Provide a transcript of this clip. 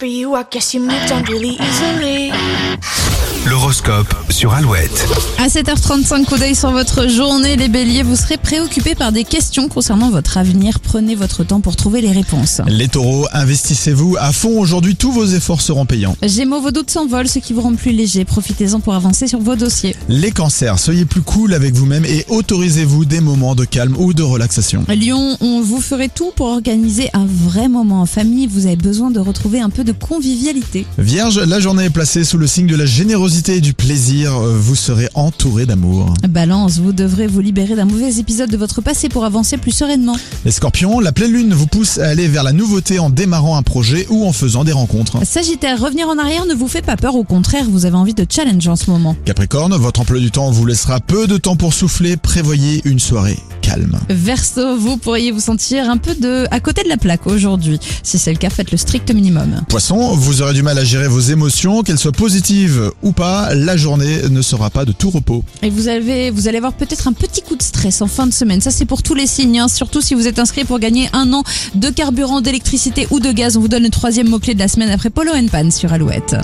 For you, I guess you moved on really easily. L'horoscope sur Alouette. À 7h35, coup d'œil sur votre journée, les béliers, vous serez préoccupés par des questions concernant votre avenir. Prenez votre temps pour trouver les réponses. Les taureaux, investissez-vous à fond aujourd'hui, tous vos efforts seront payants. Gémeaux, vos doutes s'envolent, ce qui vous rend plus léger. Profitez-en pour avancer sur vos dossiers. Les cancers, soyez plus cool avec vous-même et autorisez-vous des moments de calme ou de relaxation. Lion, on vous ferait tout pour organiser un vrai moment en famille. Vous avez besoin de retrouver un peu de convivialité. Vierge, la journée est placée sous le signe de la générosité et du plaisir, Euh, vous serez entouré d'amour. Balance, vous devrez vous libérer d'un mauvais épisode de votre passé pour avancer plus sereinement. Les scorpions, la pleine lune vous pousse à aller vers la nouveauté en démarrant un projet ou en faisant des rencontres. Sagittaire, revenir en arrière ne vous fait pas peur, au contraire, vous avez envie de challenge en ce moment. Capricorne, votre emploi du temps vous laissera peu de temps pour souffler, prévoyez une soirée calme. Verseau, vous pourriez vous sentir un peu de à côté de la plaque aujourd'hui. Si c'est le cas, faites le strict minimum. Poisson, vous aurez du mal à gérer vos émotions, qu'elles soient positives ou pas, la journée ne sera pas de tout repos. Et vous avez, vous allez avoir peut-être un petit coup de stress en fin de semaine. Ça, c'est pour tous les signes, hein. surtout si vous êtes inscrit pour gagner un an de carburant, d'électricité ou de gaz. On vous donne le troisième mot-clé de la semaine après Polo Pan sur Alouette.